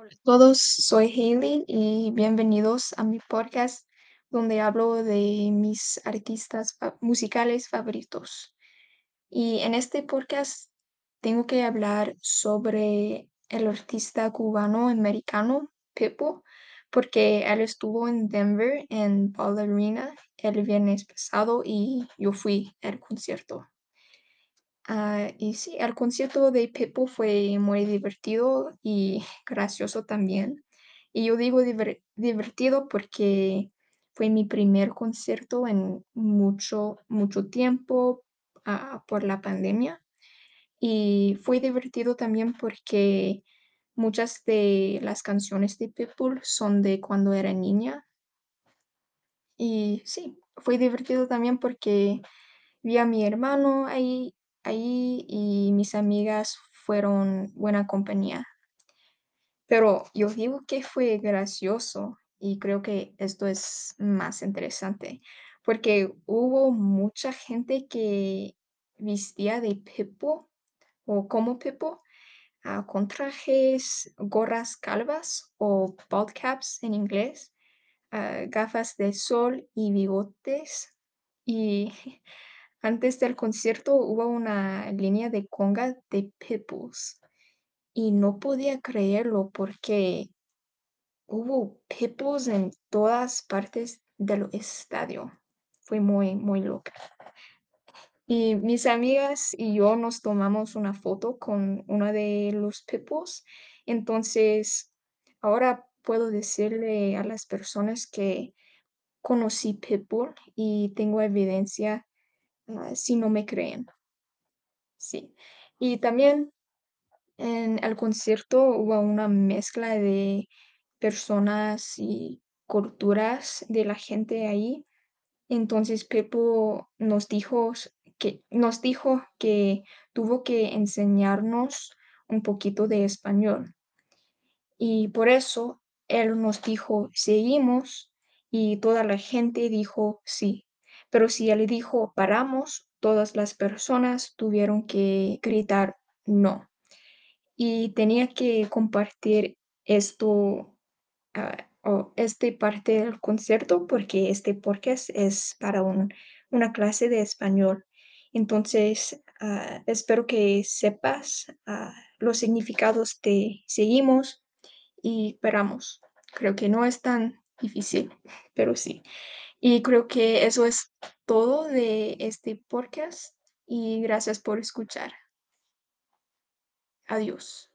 Hola a todos, soy Hailey y bienvenidos a mi podcast donde hablo de mis artistas musicales favoritos. Y en este podcast tengo que hablar sobre el artista cubano-americano Pitbull, porque él estuvo en Denver en Ball Arena el viernes pasado y yo fui al concierto. Ah, y sí, el concierto de Pitbull fue muy divertido y gracioso también. Y yo digo diver- divertido porque fue mi primer concierto en mucho, mucho tiempo, ah, por la pandemia. Y fue divertido también porque muchas de las canciones de Pitbull son de cuando era niña. Y sí, fue divertido también porque Vi a mi hermano ahí ahí y mis amigas fueron buena compañía. Pero yo digo que fue gracioso y creo que esto es más interesante, porque hubo mucha gente que vestía de Pepo o como Pepo, ah, con trajes, gorras calvas o bald caps en inglés, ah, gafas de sol y bigotes. Y antes del concierto hubo una línea de conga de Pitbulls y no podía creerlo porque hubo Pitbulls en todas partes del estadio. Fue muy, muy loca. Y mis amigas y yo nos tomamos una foto con uno de los Pitbulls. Entonces, ahora puedo decirle a las personas que conocí Pitbull y tengo evidencia, ah, si no me creen. Sí. Y también en el concierto hubo una mezcla de personas y culturas de la gente ahí. Entonces Pepo nos dijo que nos dijo que tuvo que enseñarnos un poquito de español. Y por eso él nos dijo, seguimos, y toda la gente dijo sí. Pero si él dijo paramos, todas las personas tuvieron que gritar no. Y tenía que compartir esto, o este parte del concierto porque este podcast es para un- una clase de español. Entonces, ah, espero que sepas ah, los significados de seguimos y esperamos. Creo que no es tan difícil, pero sí. Y creo que eso es todo de este podcast y gracias por escuchar. Adiós.